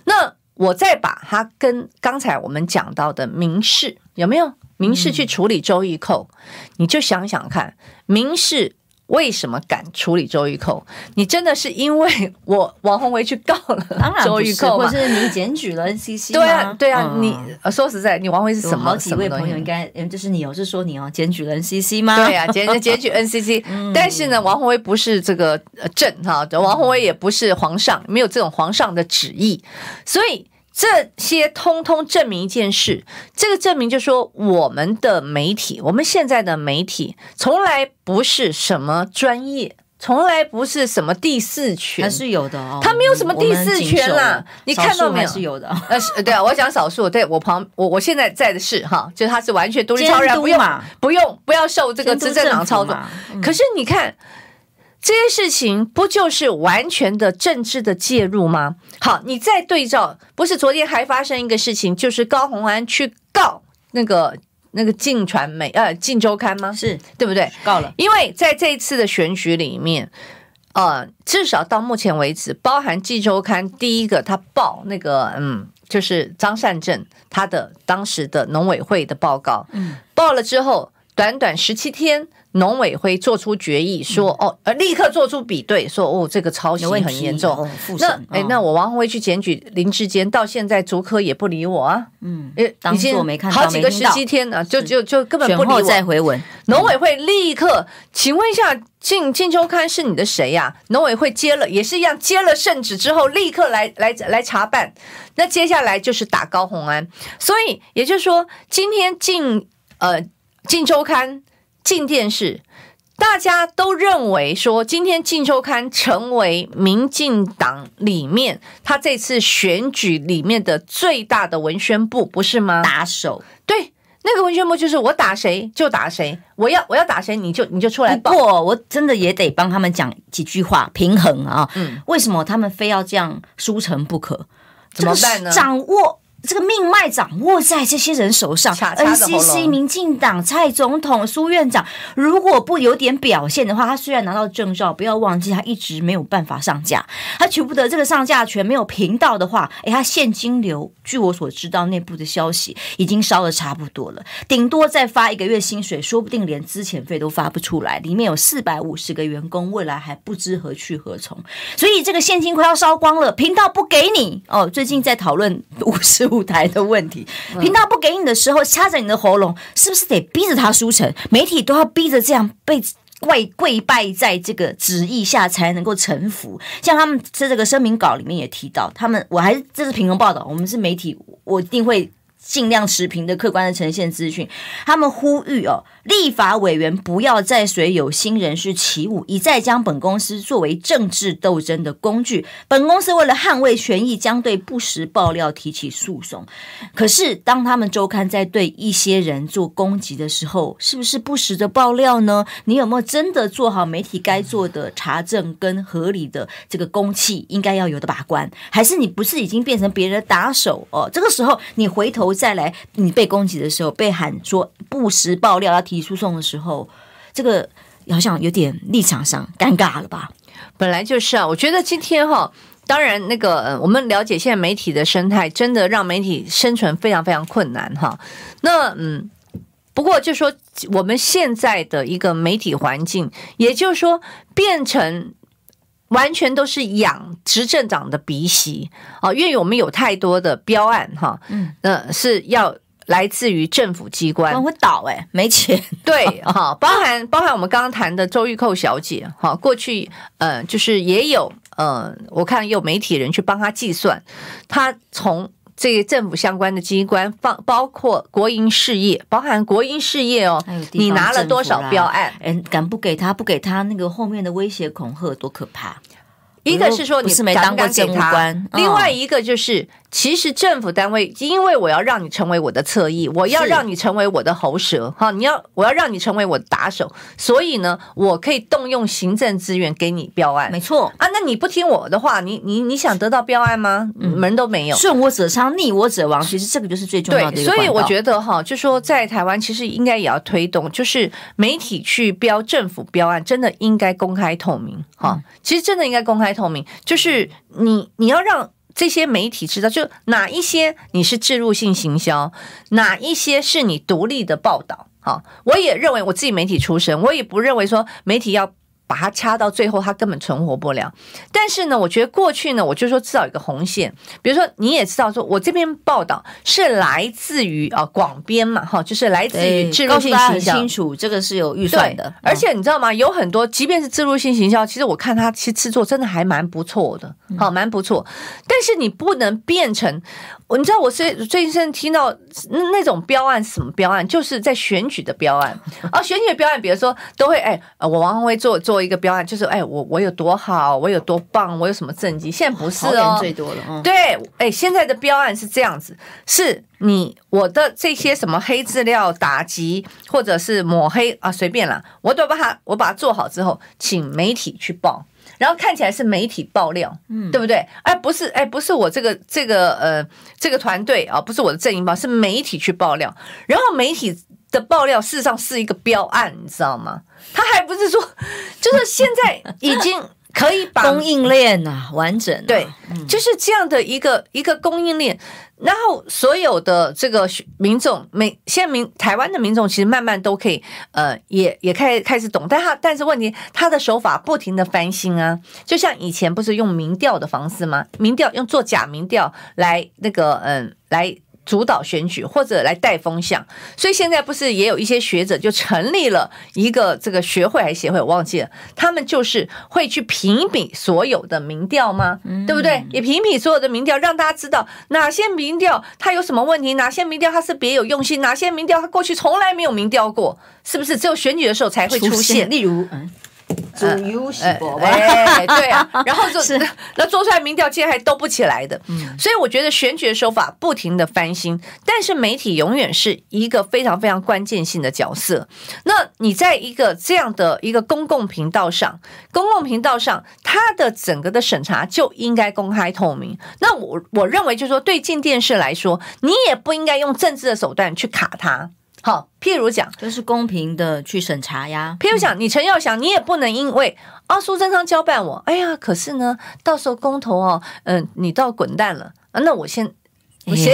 那我再把它跟刚才我们讲到的民事有没有民事去处理周易扣，嗯、你就想想看，民视。为什么敢处理周玉蔻？你真的是因为 <laughs> 我王宏维去告了 <laughs> 周玉蔻，或是你检举了 NCC？对啊，对啊，嗯、你说实在，你王鸿薇是什么？好几位朋友应该，就是你哦，是说你哦，检举了 NCC 吗？对啊，检检举 <laughs> NCC，、嗯、但是呢，王宏维不是这个朕哈，王宏维也不是皇上，没有这种皇上的旨意，所以。这些通通证明一件事，这个证明就是说，我们的媒体，我们现在的媒体，从来不是什么专业，从来不是什么第四权，还是有的哦。他没有什么第四权啦，你看到没有？是有的。呃，对啊，我讲少数，对我旁我我现在在的是哈，就是他是完全独立超然，不用不用不要受这个执政党操纵。可是你看。这些事情不就是完全的政治的介入吗？好，你再对照，不是昨天还发生一个事情，就是高红安去告那个那个镜传媒呃镜周刊吗？是对不对？告了，因为在这一次的选举里面，呃，至少到目前为止，包含镜周刊第一个他报那个嗯，就是张善政他的当时的农委会的报告，嗯，报了之后。短短十七天。农委会做出决议说，哦，呃，立刻做出比对，说哦，这个抄袭很严重。哦、那哎、哦，那我王鸿薇去检举林志坚，到现在竹科也不理我啊。嗯，已经没看好几个十七天了，就就就根本不理我。再回文，农委会立刻，请问一下，进进周刊是你的谁呀、啊？农委会接了，也是一样，接了圣旨之后，立刻来来来查办。那接下来就是打高红安，所以也就是说，今天进呃进周刊。镜电视，大家都认为说，今天《镜周刊》成为民进党里面他这次选举里面的最大的文宣部，不是吗？打手，对，那个文宣部就是我打谁就打谁，我要我要打谁你就你就出来。不过我真的也得帮他们讲几句话，平衡啊。嗯，为什么他们非要这样输成不可？怎么办呢？掌握。这个命脉掌握在这些人手上，NCC、民进党、蔡总统、苏院长，如果不有点表现的话，他虽然拿到证照，不要忘记他一直没有办法上架，他取不得这个上架权，没有频道的话，诶，他现金流，据我所知道内部的消息，已经烧的差不多了，顶多再发一个月薪水，说不定连资遣费都发不出来，里面有四百五十个员工，未来还不知何去何从，所以这个现金快要烧光了，频道不给你。哦，最近在讨论五十。舞台的问题，频道不给你的时候，掐着你的喉咙，是不是得逼着他输成？媒体都要逼着这样被跪跪拜在这个旨意下才能够臣服。像他们在这个声明稿里面也提到，他们我还是这是平衡报道，我们是媒体，我一定会尽量持平的、客观的呈现资讯。他们呼吁哦。立法委员不要再随有心人士起舞，一再将本公司作为政治斗争的工具。本公司为了捍卫权益，将对不实爆料提起诉讼。可是，当他们周刊在对一些人做攻击的时候，是不是不实的爆料呢？你有没有真的做好媒体该做的查证跟合理的这个公器应该要有的把关？还是你不是已经变成别人的打手哦？这个时候你回头再来，你被攻击的时候被喊说不实爆料要提。提诉讼的时候，这个好像有点立场上尴尬了吧？本来就是啊，我觉得今天哈，当然那个我们了解现在媒体的生态，真的让媒体生存非常非常困难哈。那嗯，不过就说我们现在的一个媒体环境，也就是说变成完全都是养执政党的鼻息啊，因为我们有太多的标案哈，嗯，那是要。来自于政府机关会倒哎、欸，没钱 <laughs> 对哈，包含包含我们刚刚谈的周玉蔻小姐哈，过去呃就是也有呃，我看有媒体人去帮他计算，他从这个政府相关的机关放，包括国营事业，包含国营事业哦，你拿了多少标案？哎，敢不给他不给他那个后面的威胁恐吓多可怕？一个是说你是没当过政务官，另外一个就是。其实政府单位，因为我要让你成为我的侧翼，我要让你成为我的喉舌，哈，你要我要让你成为我的打手，所以呢，我可以动用行政资源给你标案，没错啊。那你不听我的话，你你你想得到标案吗？嗯、门都没有。顺我者昌，逆我者亡。其实这个就是最重要的一个。对，所以我觉得哈，就说在台湾，其实应该也要推动，就是媒体去标政府标案，真的应该公开透明，哈、嗯。其实真的应该公开透明，就是你你要让。这些媒体知道，就哪一些你是置入性行销，哪一些是你独立的报道。好，我也认为我自己媒体出身，我也不认为说媒体要。把它掐到最后，它根本存活不了。但是呢，我觉得过去呢，我就说至少有一个红线，比如说你也知道，说我这篇报道是来自于啊广编嘛，哈，就是来自于置入性行销，清楚这个是有预算的。而且你知道吗？有很多，即便是置入性行销，其实我看它其实制作真的还蛮不错的，好，蛮不错。但是你不能变成。你知道我最最近听到那那种标案是什么标案？就是在选举的标案啊，选举的标案，比如说都会哎，我王鸿薇做做一个标案，就是哎，我我有多好，我有多棒，我有什么政绩？现在不是哦，最多了，嗯、对，哎，现在的标案是这样子，是你我的这些什么黑资料打击或者是抹黑啊，随便啦，我都把它我把它做好之后，请媒体去报。然后看起来是媒体爆料，嗯，对不对？哎，不是，哎，不是我这个这个呃这个团队啊，不是我的阵营报，是媒体去爆料。然后媒体的爆料事实上是一个标案，你知道吗？他还不是说，就是现在已经可以把供应链啊完整、啊，对，嗯、就是这样的一个一个供应链。然后所有的这个民众，每现在民台湾的民众其实慢慢都可以，呃，也也开开始懂，但他但是问题，他的手法不停的翻新啊，就像以前不是用民调的方式吗？民调用做假民调来那个，嗯、呃，来。主导选举或者来带风向，所以现在不是也有一些学者就成立了一个这个学会还是协会，我忘记了。他们就是会去评比所有的民调吗？嗯、对不对？也评比所有的民调，让大家知道哪些民调它有什么问题，哪些民调它是别有用心，哪些民调它过去从来没有民调过，是不是只有选举的时候才会出现？出现例如，嗯。做游戏吧，哎，对啊，然后就 <laughs> 是那做出来民调竟然还都不起来的，嗯，所以我觉得选举的手法不停的翻新，但是媒体永远是一个非常非常关键性的角色。那你在一个这样的一个公共频道上，公共频道上，它的整个的审查就应该公开透明。那我我认为就是说，对进电视来说，你也不应该用政治的手段去卡它。好，譬如讲，就是公平的去审查呀。譬如讲，你陈耀祥，你也不能因为啊苏贞昌交办我，哎呀，可是呢，到时候公投哦，嗯，你到滚蛋了啊，那我先，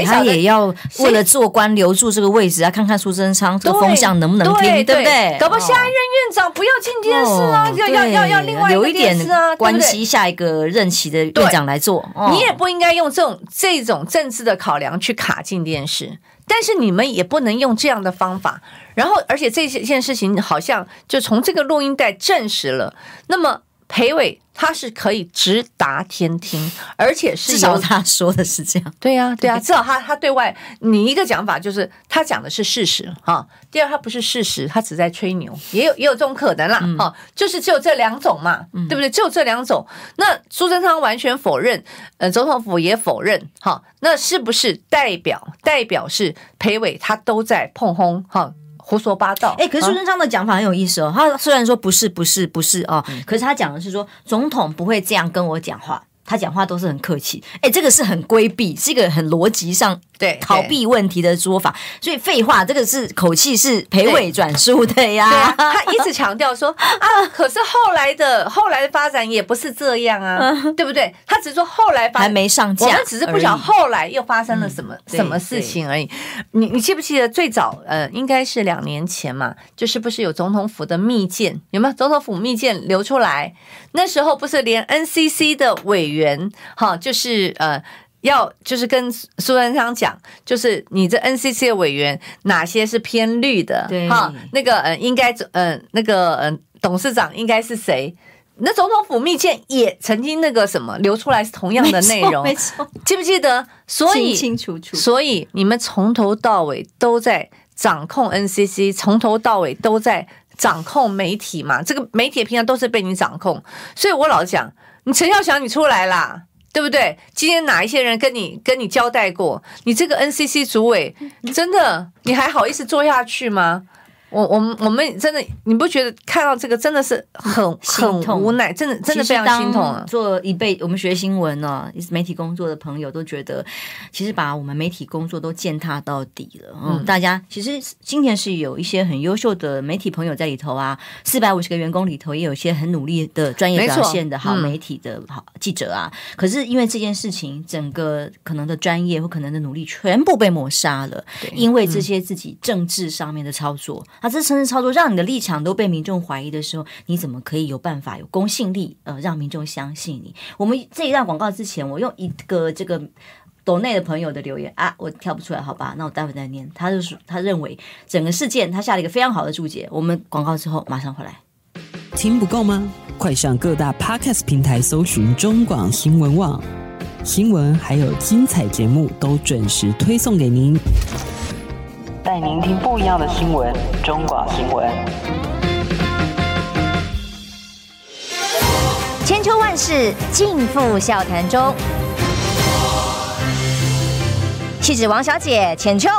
他也要为了做官留住这个位置啊，看看苏贞昌这个风向能不能听，对，对，对不对？搞不好下一任院长不要进电视啊，要要要要另外留一点关系，下一个任期的院长来做，你也不应该用这种这种政治的考量去卡进电视。但是你们也不能用这样的方法，然后而且这件事情好像就从这个录音带证实了，那么裴伟。他是可以直达天听，而且是至少他说的是这样。对呀、啊，对呀、啊，至少他他对外你一个讲法就是他讲的是事实哈。第二，他不是事实，他只在吹牛，也有也有这种可能啦哈、嗯。就是只有这两种嘛，对不对？只有这两种。那苏贞昌完全否认，呃，总统府也否认哈。那是不是代表代表是裴伟他都在碰轰哈？胡说八道！哎，可是苏贞昌的讲法很有意思哦。他虽然说不是不是不是哦，可是他讲的是说总统不会这样跟我讲话。他讲话都是很客气，哎，这个是很规避，是一个很逻辑上对 <laughs> 逃避问题的说法。所以废话，这个是口气是裴伟转述的呀。他一直强调说 <laughs> 啊，可是后来的后来的发展也不是这样啊，对不对？他只是说后来发还没上架，我们只是不晓得后来又发生了什么、嗯、什么事情而已。你你记不记得最早呃，应该是两年前嘛，就是不是有总统府的密件有没有？总统府密件流出来，那时候不是连 NCC 的委员。员哈，就是呃，要就是跟苏贞昌讲，就是你这 NCC 的委员哪些是偏绿的，哈，那个呃，应该嗯，那个嗯，董事长应该是谁？那总统府密件也曾经那个什么流出来是同样的内容，<laughs> 没错，记不记得？所以清清楚楚，所以你们从头到尾都在掌控 NCC，从头到尾都在掌控媒体嘛，这个媒体平常都是被你掌控，所以我老讲。你陈孝祥，你出来啦，对不对？今天哪一些人跟你跟你交代过？你这个 NCC 主委，真的，你还好意思做下去吗？我我们我们真的，你不觉得看到这个真的是很很无奈，真的真的非常心痛啊！做一辈，我们学新闻呢、啊，媒体工作的朋友都觉得，其实把我们媒体工作都践踏到底了。嗯，大家其实今天是有一些很优秀的媒体朋友在里头啊，四百五十个员工里头也有一些很努力的专业表现的好媒体的好记者啊。嗯、可是因为这件事情，整个可能的专业或可能的努力全部被抹杀了，因为这些自己政治上面的操作。啊，这城市操作让你的立场都被民众怀疑的时候，你怎么可以有办法有公信力？呃，让民众相信你？我们这一段广告之前，我用一个这个抖内的朋友的留言啊，我跳不出来，好吧？那我待会再念。他就是他认为整个事件，他下了一个非常好的注解。我们广告之后马上回来。听不够吗？快上各大 Podcast 平台搜寻中广新闻网新闻，还有精彩节目都准时推送给您。带您听不一样的新闻，中广新闻。千秋万世尽付笑谈中。气质王小姐浅秋，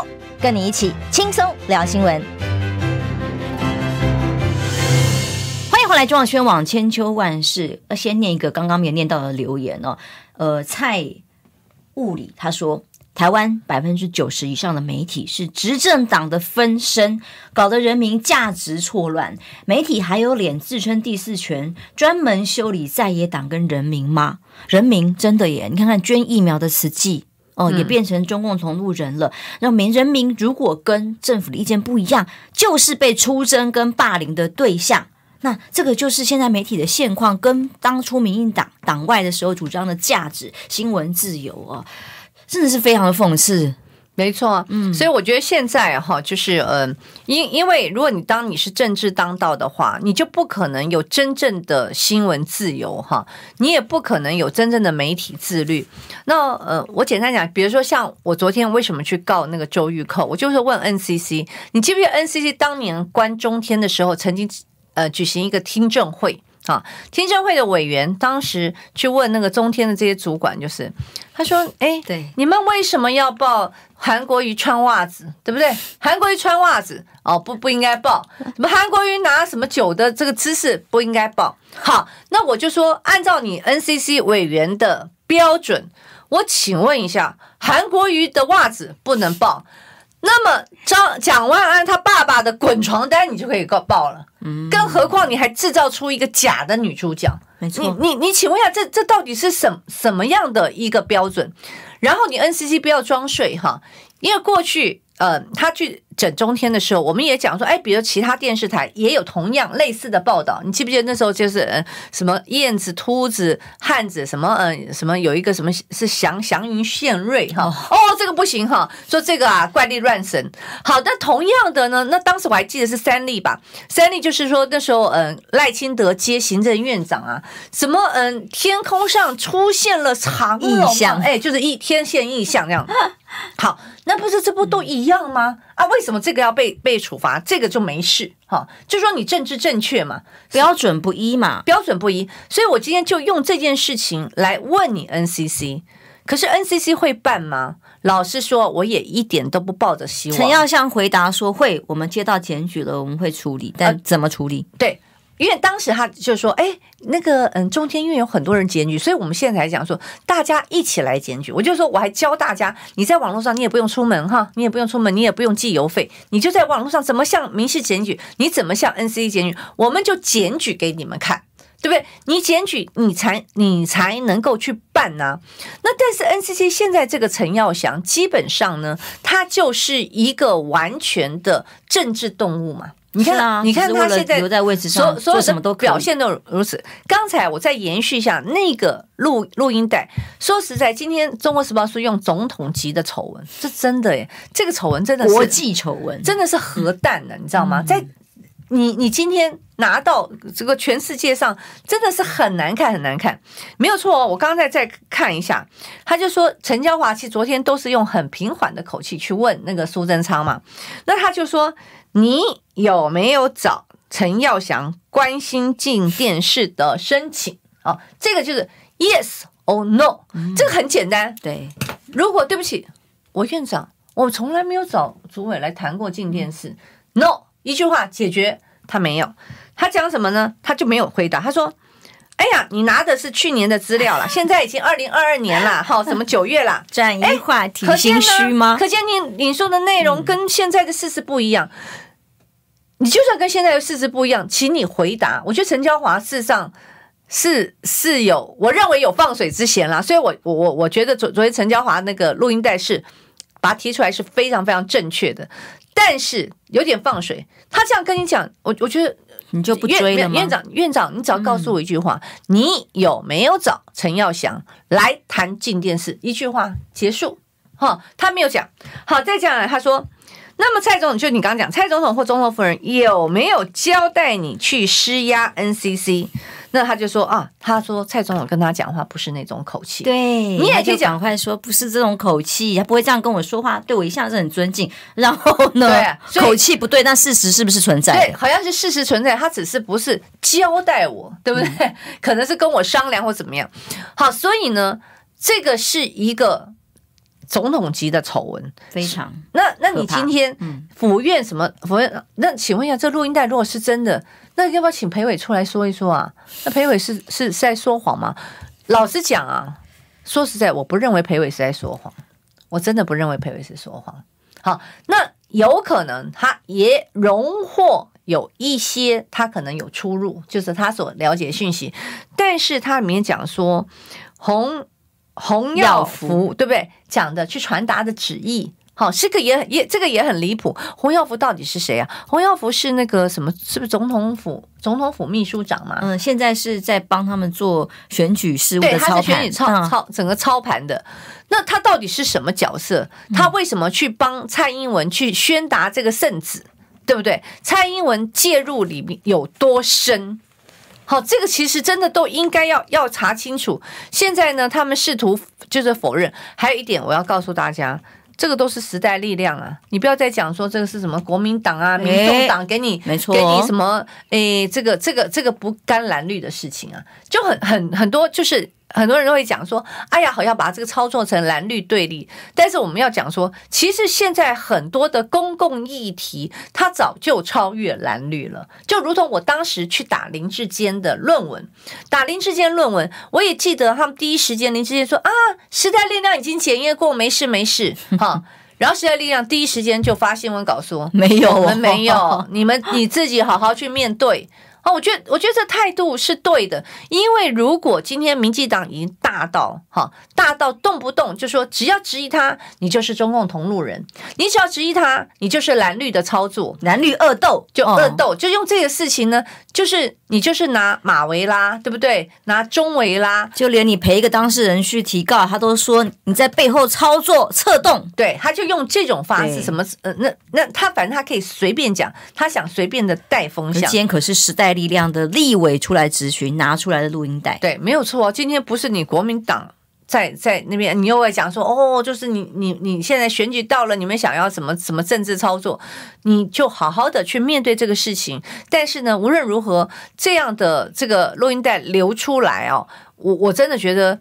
跟你一起轻松聊新闻。欢迎回来，中广宣网千秋万世。先念一个刚刚没有念到的留言哦。呃，蔡物理他说。台湾百分之九十以上的媒体是执政党的分身，搞得人民价值错乱。媒体还有脸自称第四权，专门修理在野党跟人民吗？人民真的耶！你看看捐疫苗的慈济哦，也变成中共同路人了。让民人民如果跟政府的意见不一样，就是被出征跟霸凌的对象。那这个就是现在媒体的现况，跟当初民进党党外的时候主张的价值、新闻自由哦，真的是非常的讽刺。没错，嗯，所以我觉得现在哈，就是嗯，因因为如果你当你是政治当道的话，你就不可能有真正的新闻自由哈，你也不可能有真正的媒体自律。那呃，我简单讲，比如说像我昨天为什么去告那个周玉蔻，我就是问 NCC，你记不记得 NCC 当年关中天的时候曾经。呃，举行一个听证会啊，听证会的委员当时去问那个中天的这些主管，就是他说：“哎，对，你们为什么要报韩国瑜穿袜子，对不对？韩国瑜穿袜子哦，不不应该报。什么韩国瑜拿什么酒的这个姿势不应该报。好，那我就说，按照你 NCC 委员的标准，我请问一下，韩国瑜的袜子不能报。”那么张蒋万安他爸爸的滚床单你就可以告报了，嗯，更何况你还制造出一个假的女主角，没错，你你你请问一下，这这到底是什什么样的一个标准？然后你 NCC 不要装睡哈，因为过去呃他去。整中天的时候，我们也讲说，哎，比如其他电视台也有同样类似的报道。你记不记得那时候就是呃什么燕子、秃子、汉子，什么嗯什么有一个什么是祥祥云献瑞哈？哦，这个不行哈，说这个啊怪力乱神。好，那同样的呢，那当时我还记得是三立吧？三立就是说那时候嗯赖清德接行政院长啊，什么嗯天空上出现了长异象，哎，就是一天线异象这样。<laughs> 好，那不是这不都一样吗？啊，为什么这个要被被处罚？这个就没事哈，就说你政治正确嘛，标准不一嘛，标准不一。所以我今天就用这件事情来问你 NCC，可是 NCC 会办吗？老实说，我也一点都不抱着希望。陈耀相回答说会，我们接到检举了，我们会处理，但怎么处理？呃、对。因为当时他就说：“哎，那个嗯，中天因为有很多人检举，所以我们现在才讲说大家一起来检举。我就说我还教大家，你在网络上你也不用出门哈，你也不用出门，你也不用寄邮费，你就在网络上怎么向民事检举，你怎么向 NCC 检举，我们就检举给你们看，对不对？你检举你才你才能够去办呢、那但是 NCC 现在这个陈耀祥基本上呢，他就是一个完全的政治动物嘛。”你看，啊、你看他现在留在位置上，所有什么都表现都如此。刚才我再延续一下那个录录音带。说实在，今天《中国时报》是用总统级的丑闻，这真的耶，这个丑闻真的是国际丑闻，真的是核弹的，你知道吗？在你你今天拿到这个全世界上，真的是很难看，很难看。没有错哦，我刚才再看一下，他就说陈娇华其实昨天都是用很平缓的口气去问那个苏贞昌嘛，那他就说。你有没有找陈耀祥关心进电视的申请哦？这个就是 yes or no，这个很简单。对，如果对不起，我院长，我从来没有找主委来谈过进电视。no，一句话解决，他没有。他讲什么呢？他就没有回答。他说：“哎呀，你拿的是去年的资料了，<laughs> 现在已经二零二二年了，好，什么九月了？<laughs> 转移话题，心虚吗？可见你你说的内容跟现在的事实不一样。”你就算跟现在的事实不一样，请你回答。我觉得陈娇华事实上是是有，我认为有放水之嫌啦。所以我，我我我我觉得昨昨天陈娇华那个录音带是把它提出来是非常非常正确的，但是有点放水。他这样跟你讲，我我觉得你就不追了吗？院长，院长，你只要告诉我一句话，嗯、你有没有找陈耀祥来谈进电视？一句话结束。哈，他没有讲。好，再讲来，他说。那么蔡总统就你刚刚讲，蔡总统或总统夫人有没有交代你去施压 NCC？那他就说啊，他说蔡总统跟他讲话不是那种口气。对，你也可以赶快说不是这种口气，他不会这样跟我说话，对我一向是很尊敬。<laughs> 然后呢，对啊，口气不对，但事实是不是存在？对，好像是事实存在，他只是不是交代我，对不对？嗯、<laughs> 可能是跟我商量或怎么样。好，所以呢，这个是一个。总统级的丑闻，非常。那那你今天府院什么府院？那请问一下，这录音带如果是真的，那要不要请裴伟出来说一说啊？那裴伟是是是在说谎吗？老实讲啊，说实在，我不认为裴伟是在说谎。我真的不认为裴伟是说谎。好，那有可能他也荣获有一些他可能有出入，就是他所了解讯息，但是他里面讲说洪洪耀福对不对？讲的去传达的旨意。好，这个也也这个也很离谱。洪耀福到底是谁啊？洪耀福是那个什么？是不是总统府总统府秘书长嘛？嗯，现在是在帮他们做选举事务的操盘，对，他是选举操、嗯、操整个操盘的。那他到底是什么角色？他为什么去帮蔡英文去宣达这个圣旨？嗯、对不对？蔡英文介入里面有多深？好，这个其实真的都应该要要查清楚。现在呢，他们试图就是否认。还有一点，我要告诉大家。这个都是时代力量啊！你不要再讲说这个是什么国民党啊、民众党给你，没错，给你什么诶，这个这个这个不干蓝绿的事情啊，就很很很多就是。很多人都会讲说：“哎呀，好像把这个操作成蓝绿对立。”但是我们要讲说，其实现在很多的公共议题，它早就超越蓝绿了。就如同我当时去打林志坚的论文，打林志坚论文，我也记得他们第一时间林志坚说：“啊，时代力量已经检验过，没事没事。”哈，<laughs> 然后时代力量第一时间就发新闻稿说：“没有，我们没有，你们你自己好好去面对。”哦，我觉得，我觉得这态度是对的，因为如果今天民进党已经大到哈，大到动不动就说只要质疑他，你就是中共同路人；你只要质疑他，你就是蓝绿的操作，蓝绿恶斗就恶斗，就用这个事情呢，就是你就是拿马维拉，对不对？拿中维拉，就连你陪一个当事人去提告，他都说你在背后操作策动，对，他就用这种方式，什么呃，那那他反正他可以随便讲，他想随便的带风向。今天可是时代力量的立委出来质询，拿出来的录音带，对，没有错。今天不是你国民党在在那边，你又会讲说，哦，就是你你你现在选举到了，你们想要什么什么政治操作，你就好好的去面对这个事情。但是呢，无论如何，这样的这个录音带流出来哦，我我真的觉得。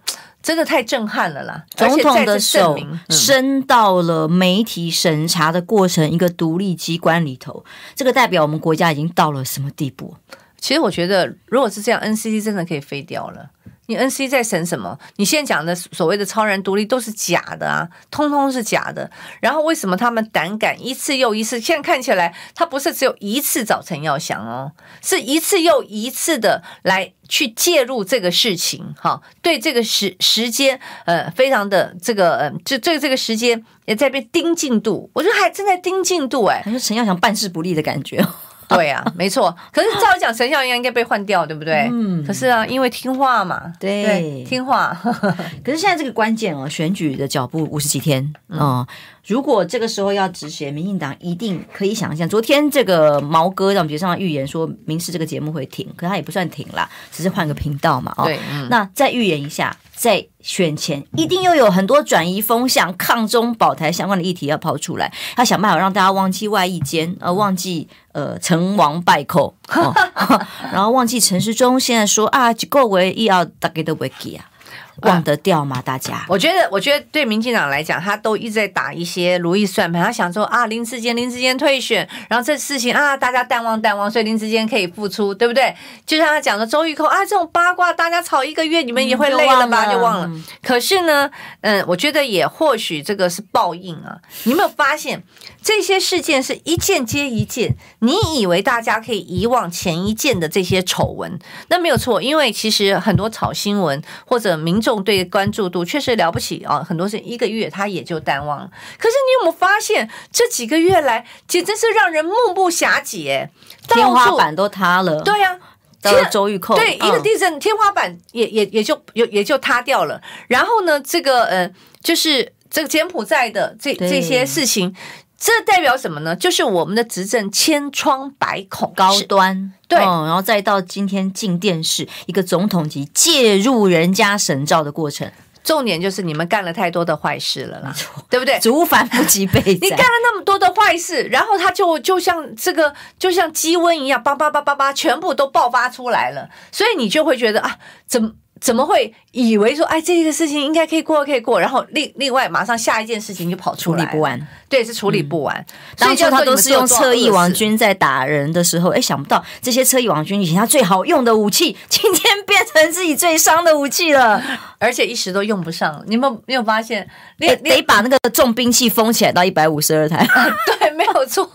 真的太震撼了啦！总统的手伸到了媒体审查的过程一个独立机关里头，这个代表我们国家已经到了什么地步？其实我觉得，如果是这样，NCC 真的可以废掉了。你 NC 在审什么？你现在讲的所谓的超然独立都是假的啊，通通是假的。然后为什么他们胆敢一次又一次？现在看起来，他不是只有一次找陈耀祥哦，是一次又一次的来去介入这个事情。哈，对这个时时间，呃，非常的这个，呃，就这这个时间也在被盯进度。我觉得还正在盯进度，哎，还是陈耀祥办事不力的感觉。<laughs> 对啊，没错。可是照讲，陈孝应该被换掉，对不对？嗯。可是啊，因为听话嘛，对，对听话。<laughs> 可是现在这个关键哦，选举的脚步五十几天哦。嗯如果这个时候要止血，民进党一定可以想象。昨天这个毛哥在我们节目上预言说，民视这个节目会停，可他也不算停啦，只是换个频道嘛。哦，对，嗯、那再预言一下，在选前一定又有很多转移风向、抗中保台相关的议题要抛出来，他想办法让大家忘记外役奸，呃，忘记呃成王败寇，<laughs> 哦、<laughs> 然后忘记陈世忠现在说啊，几个为一要大家都不记啊。忘得掉吗？大家？我觉得，我觉得对民进党来讲，他都一直在打一些如意算盘。他想说啊，林志坚，林志坚退选，然后这事情啊，大家淡忘淡忘，所以林志坚可以复出，对不对？就像他讲的周玉蔻啊，这种八卦大家吵一个月，你们也会累了吧？嗯、就忘了。可是呢，嗯，我觉得也或许这个是报应啊。你有没有发现这些事件是一件接一件？你以为大家可以遗忘前一件的这些丑闻？那没有错，因为其实很多炒新闻或者民众。众对关注度确实了不起啊，很多是一个月他也就淡忘了。可是你有没有发现，这几个月来简直是让人目不暇接，天花板都塌了。对呀、啊，到了周玉蔻，对、嗯、一个地震，天花板也也也就也也就塌掉了。然后呢，这个呃，就是这个柬埔寨的这这些事情。这代表什么呢？就是我们的执政千疮百孔，高端。对、嗯，然后再到今天进电视，一个总统级介入人家神照的过程，重点就是你们干了太多的坏事了啦，对不对？祖反不及备载，你干了那么多的坏事，然后他就就像这个，就像鸡瘟一样，叭叭叭叭叭，全部都爆发出来了，所以你就会觉得啊，怎么？怎么会以为说，哎，这个事情应该可以过，可以过，然后另另外马上下一件事情就跑出来，处理不完，对，是处理不完。当初他都是用侧翼王军在打人的时候，哎，想不到这些侧翼王军以前他最好用的武器，今天变成自己最伤的武器了，而且一时都用不上。你们没有发现？得得把那个重兵器封起来到一百五十二台，对，没有错，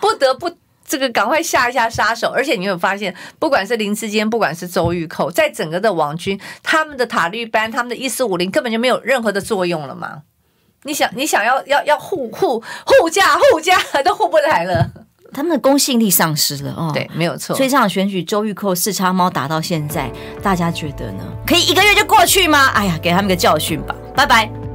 不得不。这个赶快下一下杀手，而且你有发现，不管是林志坚，不管是周玉蔻，在整个的网军，他们的塔利班，他们的一四五零根本就没有任何的作用了嘛？你想，你想要要要护护护驾护驾 <laughs> 都护不来了，他们的公信力丧失了哦。对，没有错。所以这场选举，周玉蔻四叉猫打到现在，大家觉得呢？可以一个月就过去吗？哎呀，给他们个教训吧。拜拜。